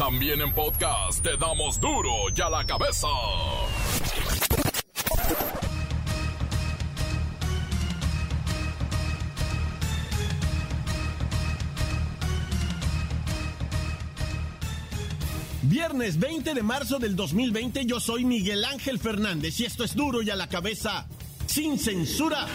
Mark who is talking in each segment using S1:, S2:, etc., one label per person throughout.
S1: También en podcast te damos duro y a la cabeza.
S2: Viernes 20 de marzo del 2020, yo soy Miguel Ángel Fernández y esto es duro y a la cabeza, sin censura.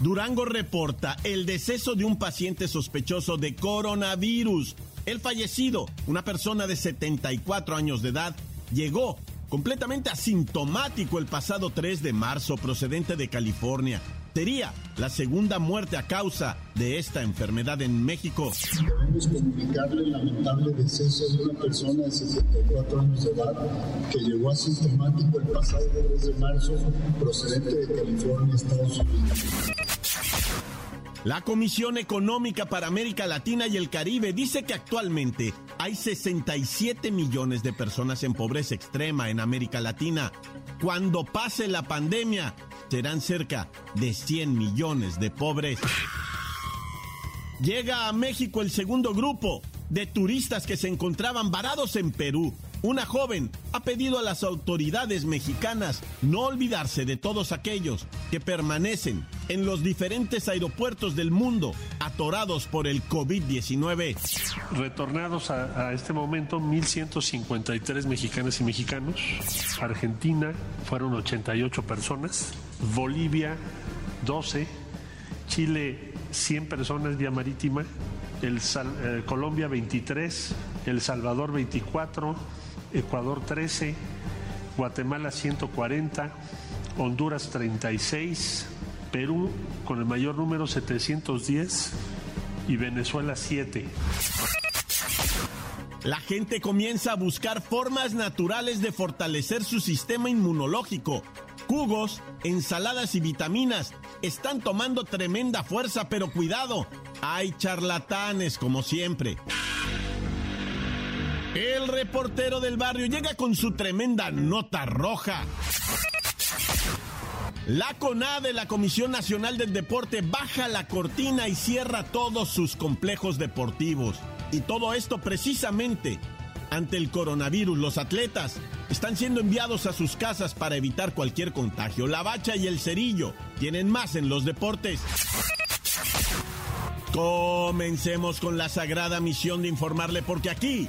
S2: Durango reporta el deceso de un paciente sospechoso de coronavirus. El fallecido, una persona de 74 años de edad, llegó completamente asintomático el pasado 3 de marzo procedente de California. Sería la segunda muerte a causa de esta enfermedad en México.
S3: Queremos comunicarle el lamentable deceso de una persona de 64 años de edad que llegó asintomático el pasado 3 de marzo procedente de California, Estados Unidos.
S2: La Comisión Económica para América Latina y el Caribe dice que actualmente hay 67 millones de personas en pobreza extrema en América Latina. Cuando pase la pandemia, serán cerca de 100 millones de pobres. Llega a México el segundo grupo de turistas que se encontraban varados en Perú. Una joven ha pedido a las autoridades mexicanas no olvidarse de todos aquellos que permanecen en los diferentes aeropuertos del mundo atorados por el COVID-19.
S4: Retornados a, este momento 1.153 mexicanas y mexicanos. Argentina fueron 88 personas. Bolivia 12. Chile 100 personas vía marítima. El eh, Colombia 23. El Salvador 24. Ecuador 13, Guatemala 140, Honduras 36, Perú con el mayor número 710 y Venezuela 7.
S2: La gente comienza a buscar formas naturales de fortalecer su sistema inmunológico. Jugos, ensaladas y vitaminas están tomando tremenda fuerza, pero cuidado, hay charlatanes como siempre. El reportero del barrio llega con su tremenda nota roja. La CONADE, la Comisión Nacional del Deporte, baja la cortina y cierra todos sus complejos deportivos. Y todo esto precisamente ante el coronavirus. Los atletas están siendo enviados a sus casas para evitar cualquier contagio. La bacha y el cerillo tienen más en los deportes. Comencemos con la sagrada misión de informarle porque aquí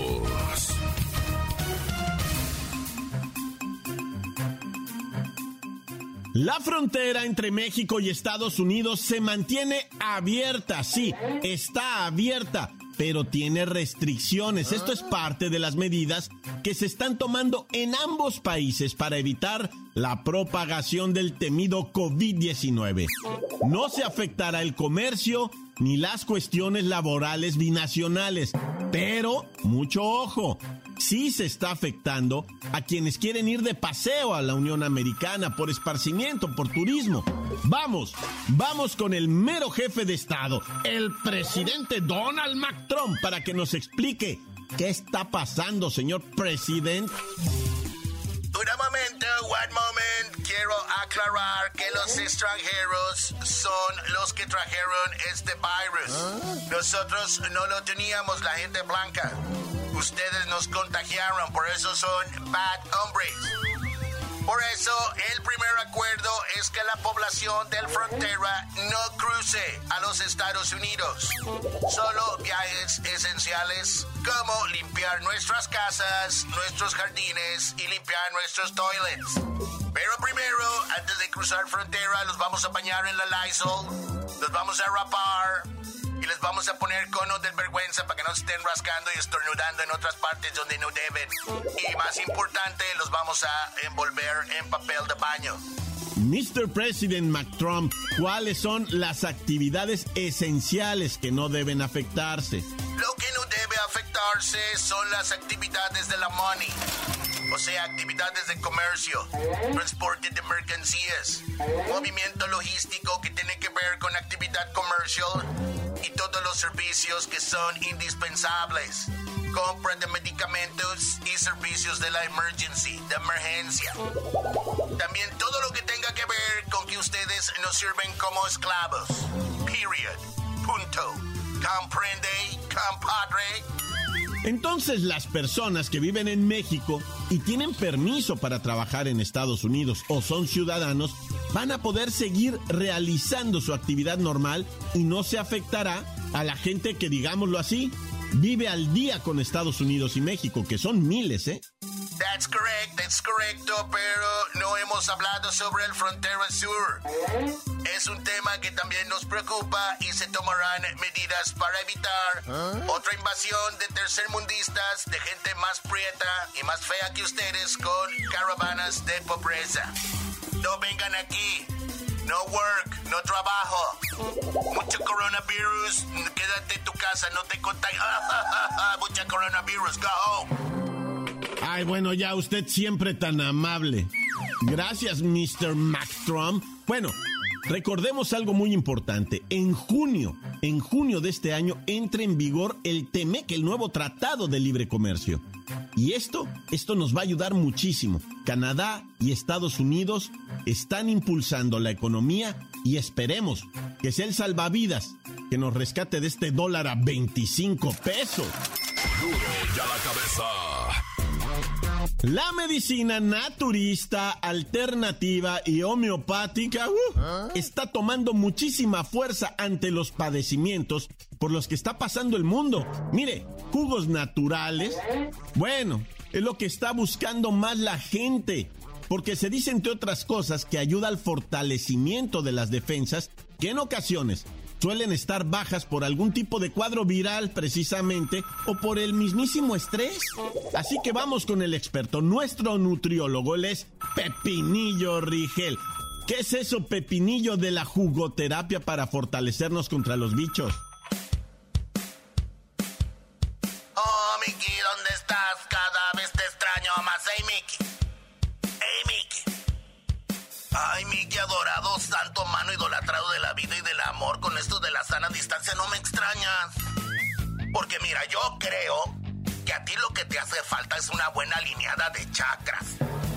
S2: La frontera entre México y Estados Unidos se mantiene abierta, sí, está abierta, pero tiene restricciones. Esto es parte de las medidas que se están tomando en ambos países para evitar la propagación del temido COVID-19. No se afectará el comercio ni las cuestiones laborales binacionales, pero mucho ojo, sí se está afectando a quienes quieren ir de paseo a la Unión Americana por esparcimiento, por turismo. Vamos, vamos con el mero jefe de Estado, el presidente Donald Mac Trump, para que nos explique qué está pasando, señor presidente.
S5: Un momento, one moment. Quiero aclarar que los extranjeros son los que trajeron este virus. Nosotros no lo teníamos, la gente blanca. Ustedes nos contagiaron, por eso son bad hombres. Por eso, el primer acuerdo es que la población del frontera no cruce a los Estados Unidos. Solo viajes esenciales como limpiar nuestras casas, nuestros jardines y limpiar nuestros toilets. Pero primero, antes de cruzar frontera, los vamos a bañar en la Lysol, los vamos a rapar y les vamos a poner conos de vergüenza para que no se estén rascando y estornudando en otras partes donde no deben. Y más importante, los vamos a envolver en papel de baño.
S2: Mr. President McTrump, ¿cuáles son las actividades esenciales que no deben afectarse?
S5: Lo que no debe preocuparse son las actividades de la money, o sea, actividades de comercio, transporte de mercancías, movimiento logístico que tiene que ver con actividad comercial y todos los servicios que son indispensables. Compra de medicamentos y servicios de la emergency, de emergencia. También todo lo que tenga que ver con que ustedes nos sirven como esclavos. Period. Punto. Comprende, compadre.
S2: Entonces las personas que viven en México y tienen permiso para trabajar en Estados Unidos o son ciudadanos van a poder seguir realizando su actividad normal y no se afectará a la gente que, digámoslo así, vive al día con Estados Unidos y México, que son miles, ¿eh?
S5: That's correct, that's correcto, pero no hemos hablado sobre el frontera sur. Es un tema que también nos preocupa y se tomarán medidas para evitar otra invasión de tercermundistas, de gente más prieta y más fea que ustedes con caravanas de pobreza. No vengan aquí. No work, no trabajo. Mucho coronavirus. Quédate en tu casa, no te contagies. Mucha coronavirus, go home.
S2: Ay, bueno, ya usted siempre tan amable. Gracias, Mr. Trump. Bueno, recordemos algo muy importante. En junio, en junio de este año, entra en vigor el TEMEC, el nuevo Tratado de Libre Comercio. Y esto, esto nos va a ayudar muchísimo. Canadá y Estados Unidos están impulsando la economía y esperemos que sea el salvavidas que nos rescate de este dólar a 25 pesos.
S1: ya la cabeza.
S2: La medicina naturista, alternativa y homeopática uh, está tomando muchísima fuerza ante los padecimientos por los que está pasando el mundo. Mire, jugos naturales, bueno, es lo que está buscando más la gente, porque se dice entre otras cosas que ayuda al fortalecimiento de las defensas que en ocasiones suelen estar bajas por algún tipo de cuadro viral precisamente o por el mismísimo estrés. Así que vamos con el experto, nuestro nutriólogo, él es Pepinillo Rigel. ¿Qué es eso, Pepinillo, de la jugoterapia para fortalecernos contra los bichos?
S5: Mira, yo creo que a ti lo que te hace falta es una buena alineada de chakras,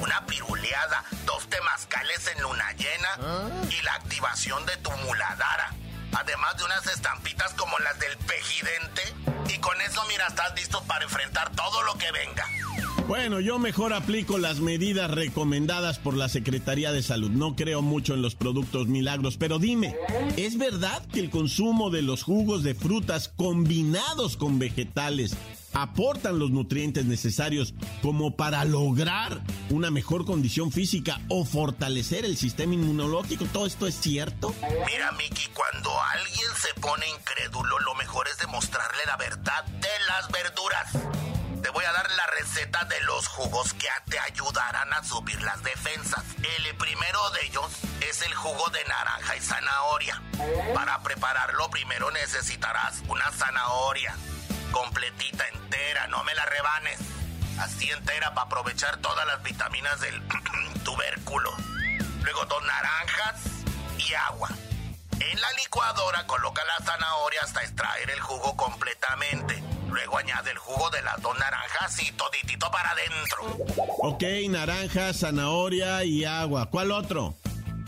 S5: una piruleada, dos temazcales en luna llena y la activación de tu muladara. Además de unas estampitas como las del pejidente. Y con eso, mira, estás listo para enfrentar todo lo que venga.
S2: Bueno, yo mejor aplico las medidas recomendadas por la Secretaría de Salud. No creo mucho en los productos milagros, pero dime, ¿es verdad que el consumo de los jugos de frutas combinados con vegetales aportan los nutrientes necesarios como para lograr una mejor condición física o fortalecer el sistema inmunológico? ¿Todo esto es cierto?
S5: Mira, Miki, cuando alguien se pone incrédulo, lo mejor es demostrarle la verdad de las verduras te voy a dar la receta de los jugos que te ayudarán a subir las defensas. El primero de ellos es el jugo de naranja y zanahoria. Para prepararlo primero necesitarás una zanahoria completita, entera, no me la rebanes. Así entera para aprovechar todas las vitaminas del tubérculo. Luego dos naranjas y agua. En la licuadora coloca la zanahoria hasta extraer el jugo completamente. Luego añade el jugo de las dos naranjas y toditito para adentro.
S2: Ok, naranja, zanahoria y agua. ¿Cuál otro?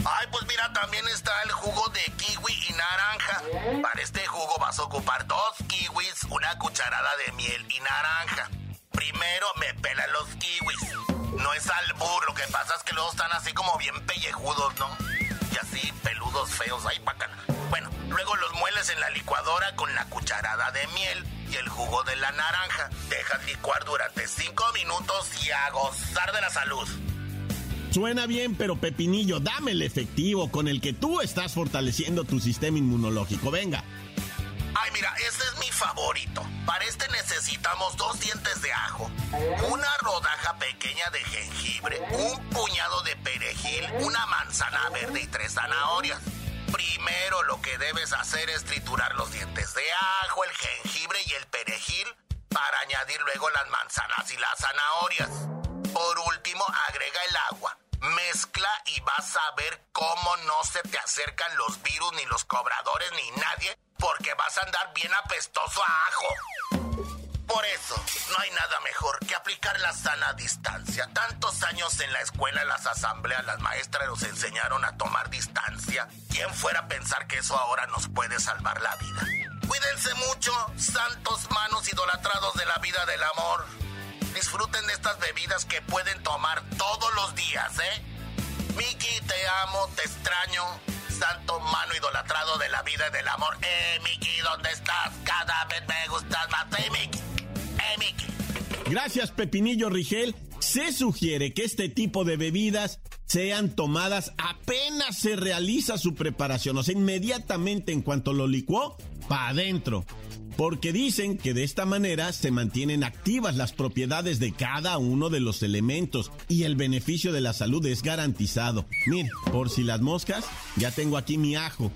S5: Ay, pues mira, también está el jugo de kiwi y naranja. Para este jugo vas a ocupar dos kiwis, una cucharada de miel y naranja. Primero me pelan los kiwis. No es albur, lo que pasa es que luego están así como bien pellejudos, ¿no? Y así peludos feos, ahí bacana. Bueno, luego los mueles en la licuadora con la cucharada de miel y el jugo de la naranja. Deja licuar durante 5 minutos y a gozar de la salud.
S2: Suena bien, pero Pepinillo, dame el efectivo con el que tú estás fortaleciendo tu sistema inmunológico. Venga.
S5: Ay, mira, este es mi favorito. Para este necesitamos dos dientes de ajo, una rodaja pequeña de jengibre, un puñado de perejil, una manzana verde y tres zanahorias. Primero lo que debes hacer es triturar los dientes de ajo, el jengibre y el perejil para añadir luego las manzanas y las zanahorias. Por último, agrega el agua. Mezcla y vas a ver cómo no se te acercan los virus, ni los cobradores, ni nadie, porque vas a andar bien apestoso a ajo. Por eso, no hay nada mejor que aplicar la sana distancia. Tantos años en la escuela, las asambleas, las maestras nos enseñaron a tomar distancia. ¿Quién fuera a pensar que eso ahora nos puede salvar la vida? Cuídense mucho, santos manos idolatrados de la vida del amor. Disfruten de estas bebidas que pueden tomar todos los días, ¿eh? Miki, te amo, te extraño. Santo mano idolatrado de la vida del amor. Eh, Miki, ¿dónde estás? Cada vez me gustas más. Eh, Miki.
S6: Gracias, Pepinillo Rigel. Se sugiere que este tipo de bebidas sean tomadas apenas se realiza su preparación, o sea, inmediatamente en cuanto lo licuó, para adentro. Porque dicen que de esta manera se mantienen activas las propiedades de cada uno de los elementos y el beneficio de la salud es garantizado. Mire, por si las moscas, ya tengo aquí mi ajo,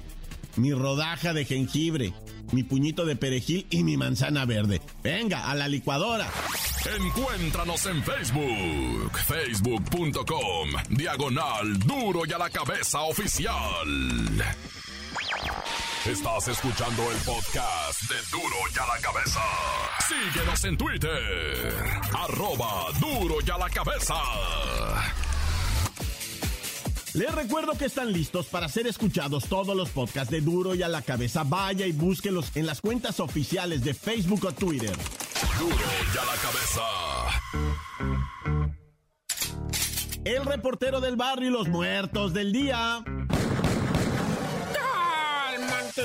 S6: mi rodaja de jengibre, mi puñito de perejil y mi manzana verde. Venga, a la licuadora.
S1: Encuéntranos en Facebook, facebook.com, diagonal duro y a la cabeza oficial. Estás escuchando el podcast de Duro y a la cabeza. Síguenos en Twitter, arroba duro y a la cabeza.
S6: Les recuerdo que están listos para ser escuchados todos los podcasts de Duro y a la cabeza. Vaya y búsquelos en las cuentas oficiales de Facebook o Twitter.
S1: Duro y a
S6: la cabeza. El reportero del barrio y los muertos del día.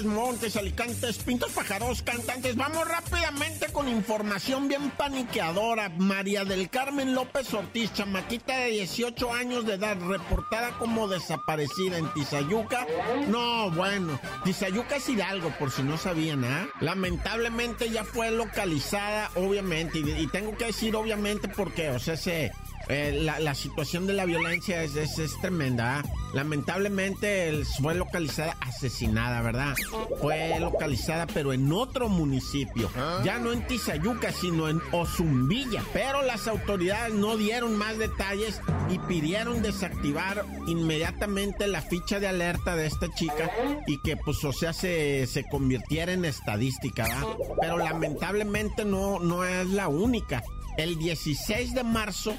S6: Montes, Alicantes, Pintos, Pájaros, Cantantes. Vamos rápidamente con información bien paniqueadora. María del Carmen López Ortiz, chamaquita de 18 años de edad, reportada como desaparecida en Tizayuca. No, bueno, Tizayuca es Hidalgo, por si no sabían, ¿ah? Lamentablemente ya fue localizada, obviamente, y, tengo que decir obviamente porque, o sea, se eh, la, situación de la violencia es, es, tremenda. ¿ah? Lamentablemente fue localizada asesinada, ¿verdad? Fue localizada pero en otro municipio. Ya no en Tizayuca, sino en Ozumbilla. Pero las autoridades no dieron más detalles y pidieron desactivar inmediatamente la ficha de alerta de esta chica y que pues o sea se, se convirtiera en estadística, ¿verdad? Pero lamentablemente no, no es la única. El 16 de marzo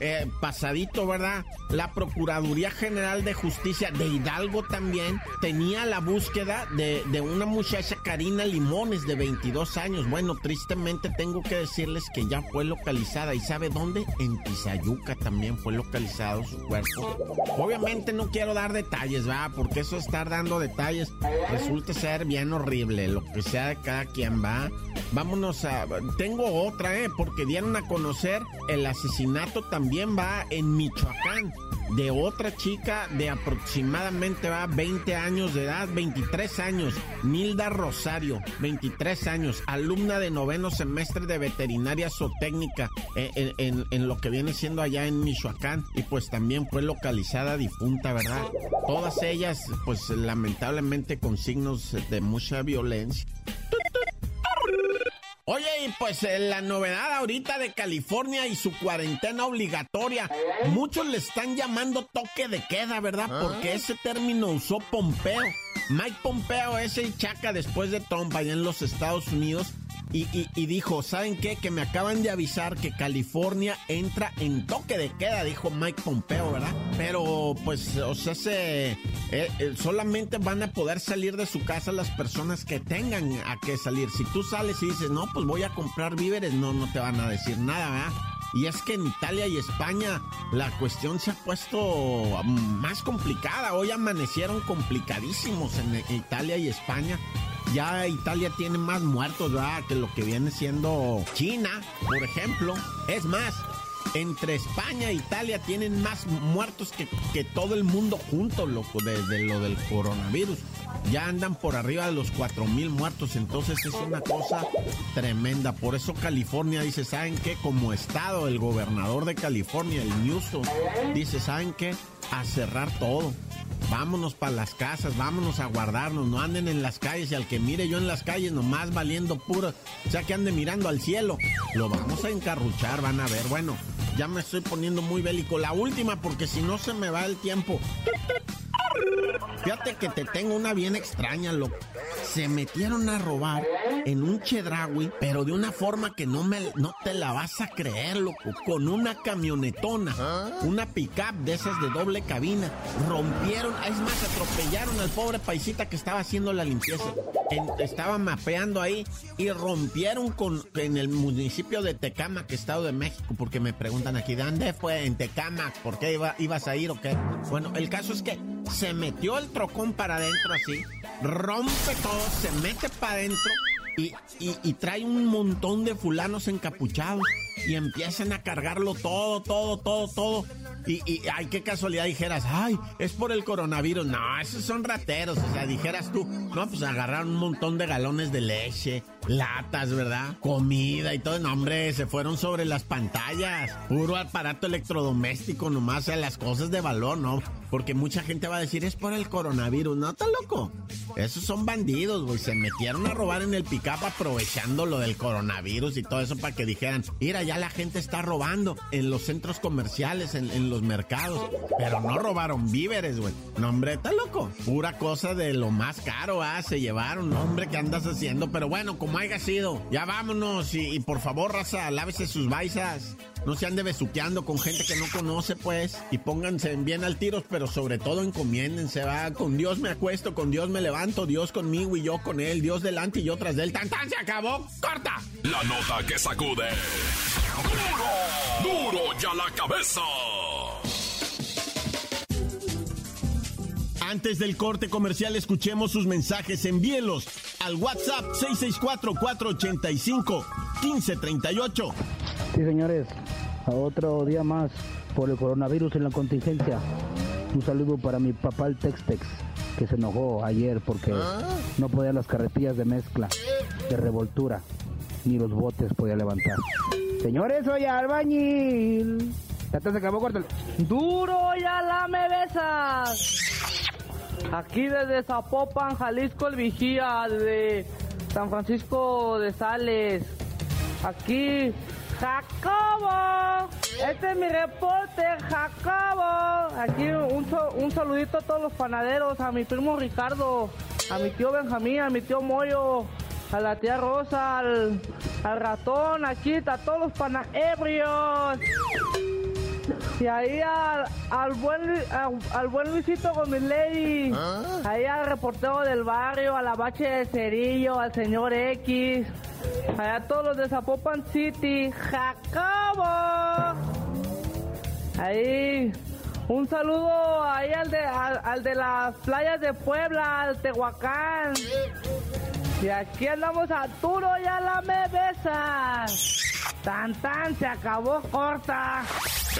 S6: eh, pasadito, ¿verdad? La Procuraduría General de Justicia de Hidalgo también tenía la búsqueda de, de, una muchacha, Karina Limones, de 22 años. Bueno, tristemente tengo que decirles que ya fue localizada. ¿Y sabe dónde? En Tizayuca también fue localizado su cuerpo. Obviamente no quiero dar detalles, ¿va? Porque eso estar dando detalles resulta ser bien horrible. Lo que sea de cada quien, ¿va? Vámonos a... Tengo otra, ¿eh? Porque dieron a conocer el asesinato también también va en Michoacán de otra chica de aproximadamente va 20 años de edad, 23 años, Nilda Rosario, 23 años, alumna de noveno semestre de veterinaria zootécnica eh, en, en, lo que viene siendo allá en Michoacán y pues también fue localizada difunta, ¿verdad? Todas ellas pues lamentablemente con signos de mucha violencia. Oye, y pues eh, la novedad ahorita de California y su cuarentena obligatoria, muchos le están llamando toque de queda, ¿verdad? Ah. Porque ese término usó Pompeo. Mike Pompeo es el chaca después de Trump allá en los Estados Unidos y, dijo, ¿saben qué? Que me acaban de avisar que California entra en toque de queda, dijo Mike Pompeo, ¿verdad? Pero pues, o sea, se, eh, eh, solamente van a poder salir de su casa las personas que tengan a que salir. Si tú sales y dices, no, pues voy a comprar víveres, no, no te van a decir nada, ¿verdad? Y es que en Italia y España la cuestión se ha puesto más complicada. Hoy amanecieron complicadísimos en Italia y España ya Italia tiene más muertos, ¿verdad? Que lo que viene siendo China, por ejemplo. Es más, entre España e Italia tienen más muertos que, todo el mundo junto, loco, desde lo del coronavirus. Ya andan por arriba de los 4 mil muertos, entonces es una cosa tremenda. Por eso California dice, ¿saben qué? Como estado, el gobernador de California, el Newsom, dice, ¿saben qué? A cerrar todo vámonos para las casas, vámonos a guardarnos, no anden en las calles y al que mire yo en las calles nomás valiendo puro, o sea que ande mirando al cielo, lo vamos a encarruchar, van a ver, bueno, ya me estoy poniendo muy bélico, la última porque si no se me va el tiempo. Fíjate que te tengo una bien extraña, loco. Se metieron a robar en un Chedraui, pero de una forma que no, me, no te la vas a creer, loco. Con una camionetona, una pickup de esas de doble cabina. Rompieron, es más, atropellaron al pobre paisita que estaba haciendo la limpieza. estaba mapeando ahí y rompieron con, en el municipio de Tecamac, Estado de México, porque me preguntan aquí, ¿de dónde fue? En Tecamac, ¿por qué iba, ibas a ir o qué? Bueno, el caso es que se metió el trocón para adentro así, rompe todo, se mete para adentro y, y, trae un montón de fulanos encapuchados y empiezan a cargarlo todo, todo, todo, todo. Y, y, ay, qué casualidad dijeras, ay, es por el coronavirus. No, esos son rateros. O sea, dijeras tú, no, pues agarraron un montón de galones de leche, latas, ¿verdad? Comida y todo. No, hombre, se fueron sobre las pantallas. Puro aparato electrodoméstico, nomás, o sea, las cosas de valor, ¿no? Porque mucha gente va a decir, es por el coronavirus. No, está loco. Esos son bandidos, güey. Se metieron a robar en el pickup aprovechando lo del coronavirus y todo eso para que dijeran, mira, ya la gente está robando en los centros comerciales, en, los mercados. Pero no robaron víveres, güey. No, hombre, está loco. Pura cosa de lo más caro, ah, se llevaron. No, hombre, ¿qué andas haciendo? Pero bueno, como haya sido, ya vámonos y, por favor, raza, lávese sus baisas. No se ande besuqueando con gente que no conoce, pues. Y pónganse bien al tiro, pero sobre todo encomiéndense, va. Con Dios me acuesto, con Dios me levanto, Dios conmigo y yo con él, Dios delante y yo tras de él. ¡Tan, tan! ¡Se acabó! ¡Corta!
S1: La nota que sacude. ¡Duro! ¡Duro ya la cabeza!
S6: Antes del corte comercial, escuchemos sus mensajes. Envíelos al WhatsApp 664-485-1538.
S7: Sí, señores, a otro día más por el coronavirus en la contingencia. Un saludo para mi papá el Textex, que se enojó ayer porque no podía las carretillas de mezcla, de revoltura, ni los botes podía levantar. Señores, soy albañil. Ya te se acabó, corto. Duro ya la me besas. Aquí desde Zapopan, Jalisco, el vigía, de San Francisco de Sales. Aquí Jacobo. Este es mi reporte, Jacobo. Aquí un, un saludito a todos los panaderos, a mi primo Ricardo, a mi tío Benjamín, a mi tío Moyo, a la tía Rosa, al, ratón, aquí, a todos los panaebrios. Y ahí al, buen al, buen Luisito Gómez ¿Ah? ahí al reportero del barrio, a la bache de Cerillo, al señor X, allá todos los de Zapopan City, Jacobo. Ahí, un saludo ahí al de, al, de las playas de Puebla, al Tehuacán. Y aquí andamos a Turo y a la me besas. Tan tan se acabó corta.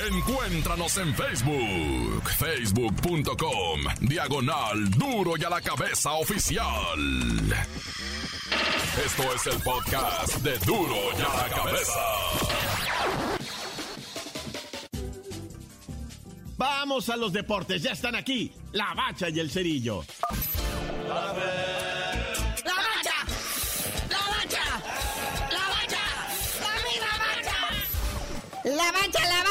S1: Encuéntranos en Facebook, facebook.com, diagonal duro y a la cabeza oficial. Esto es el podcast de duro y a la cabeza.
S6: Vamos a los deportes, ya están aquí, la bacha y el cerillo.
S8: La bacha,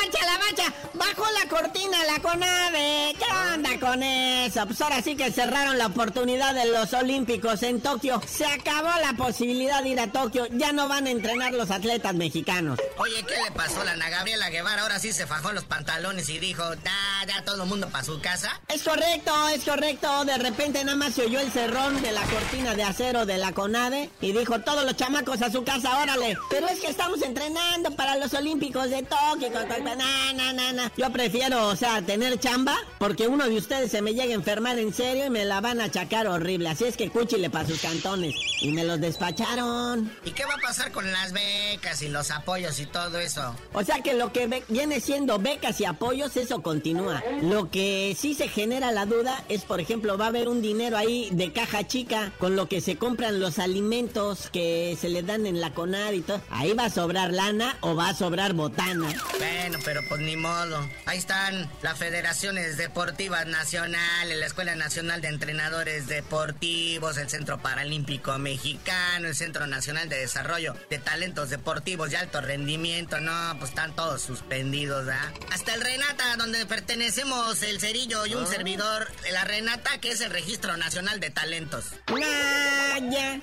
S8: la cortina la CONAVE. ¿Qué onda con eso? Pues ahora sí que cerraron la oportunidad de los Olímpicos en Tokio. Se acabó la posibilidad de ir a Tokio. Ya no van a entrenar los atletas mexicanos.
S9: Oye, ¿qué le pasó a Ana Gabriela Guevara? Ahora sí se fajó los pantalones y dijo, ya, ya todo el mundo para su casa.
S8: Es correcto, es correcto. De repente nada más se oyó el cerrón de la cortina de acero de la CONAVE y dijo, todos los chamacos a su casa, órale. Pero es que estamos entrenando para los Olímpicos de Tokio. Na, na, na, na. Yo prefiero, o sea, tener chamba, porque uno de ustedes se me llega a enfermar en serio y me la van a achacar horrible. Así es que cúchile para sus cantones. Y me los despacharon.
S9: ¿Y qué va a pasar con las becas y los apoyos y todo eso?
S8: O sea que lo que viene siendo becas y apoyos, eso continúa. Lo que sí se genera la duda es, por ejemplo, va a haber un dinero ahí de caja chica con lo que se compran los alimentos que se le dan en la CONAD y todo. Ahí va a sobrar lana o va a sobrar botana.
S9: Bueno, pero pues ni modo. Ahí están las federaciones deportivas nacionales, la Escuela Nacional de Entrenadores Deportivos, el Centro Paralímpico Mexicano, el Centro Nacional de Desarrollo de Talentos Deportivos y Alto Rendimiento, no, pues están todos suspendidos, ¿verdad? Hasta el Renata, donde pertenecemos el Cerillo y un ah. servidor, la Renata, que es el Registro Nacional de Talentos.
S8: Oye,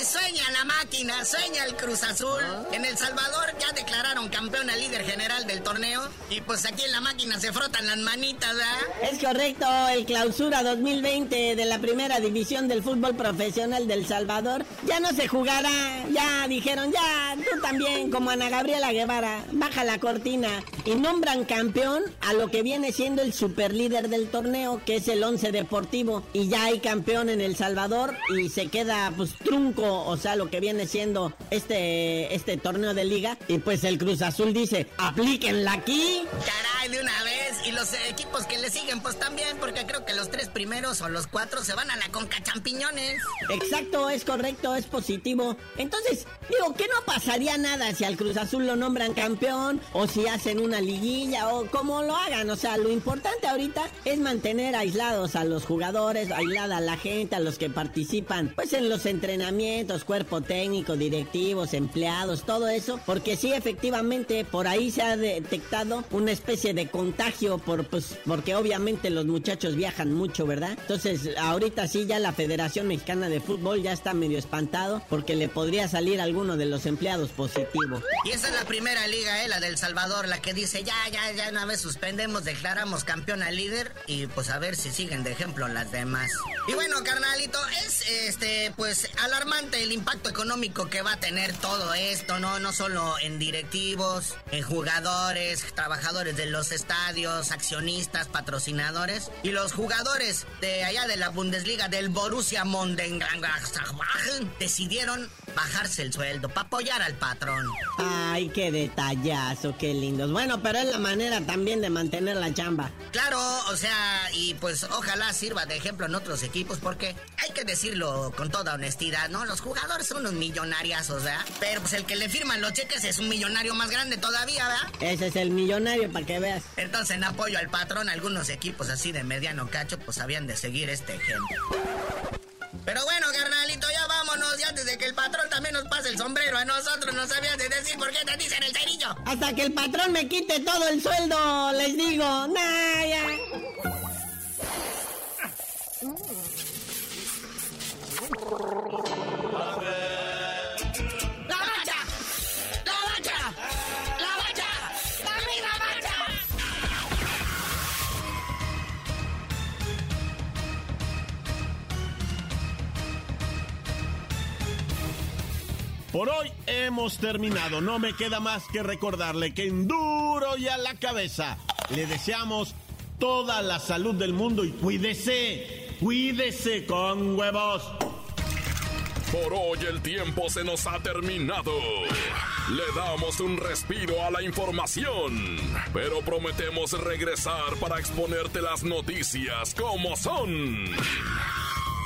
S9: y sueña la máquina, sueña el Cruz Azul. Ah. En El Salvador ya declararon campeón al líder general del torneo. Y pues aquí en la máquina se frotan las manitas, ¿verdad?
S8: Es correcto, el clausura 2020 de la primera división del fútbol profesional del Salvador ya no se jugará. Ya dijeron, ya, tú también, como Ana Gabriela Guevara, baja la cortina y nombran campeón a lo que viene siendo el superlíder del torneo, que es el Once Deportivo. Y ya hay campeón en El Salvador y se queda pues trunco, o sea, lo que viene siendo este, este torneo de liga. Y pues el Cruz Azul dice, aplíquenla aquí.
S9: Caray, de una vez. Y los equipos que le siguen, pues también, porque creo que los tres primeros o los cuatro se van a la Conca Champiñones.
S8: Exacto, es correcto, es positivo. Entonces, digo, que no pasaría nada si al Cruz Azul lo nombran campeón o si hacen una liguilla o como lo hagan. O sea, lo importante ahorita es mantener aislados a los jugadores, aislada a la gente, a los que participan, pues en los entrenamientos, cuerpo técnico, directivos, empleados, todo eso, porque sí, efectivamente, por ahí se ha detectado una especie de contagio por, pues, porque obviamente los muchachos viajan mucho, ¿verdad? Entonces, ahorita sí ya la Federación Mexicana de Fútbol ya está medio espantado porque le podría salir alguno de los empleados positivo.
S9: Y esa es la primera liga, ¿eh? La del Salvador, la que dice, ya, ya, ya una vez suspendemos, declaramos campeón al líder y pues a ver si siguen de ejemplo las demás. Y bueno, carnalito, es este, pues alarmante el impacto económico que va a tener todo esto, ¿no? No solo en directivos, en jugadores, trabajadores de los estadios, accionistas, patrocinadores y los jugadores de allá de la Bundesliga del Borussia Mönchengladbach decidieron bajarse el sueldo para apoyar al patrón.
S8: Ay, qué detallazo, qué lindos. Bueno, pero es la manera también de mantener la chamba.
S9: Claro, o sea, y pues ojalá sirva de ejemplo en otros equipos porque hay que decirlo con toda honestidad, ¿no? Los jugadores son unos millonarios, ¿verdad? Pero pues el que le firman los cheques es un millonario más grande todavía, ¿verdad?
S8: Ese es el millonario para que veas.
S9: Entonces, en apoyo al patrón, algunos equipos así de mediano cacho, pues habían de seguir este ejemplo. Pero bueno, carnalito, ya vámonos. Ya desde que el patrón también nos pase el sombrero a nosotros, no sabías de decir por qué te dicen el cerillo.
S8: Hasta que el patrón me quite todo el sueldo, les digo. Nah, ya.
S2: Por hoy hemos terminado. No me queda más que recordarle que en duro y a la cabeza le deseamos toda la salud del mundo y cuídese, cuídese con huevos.
S1: Por hoy el tiempo se nos ha terminado. Le damos un respiro a la información, pero prometemos regresar para exponerte las noticias como son.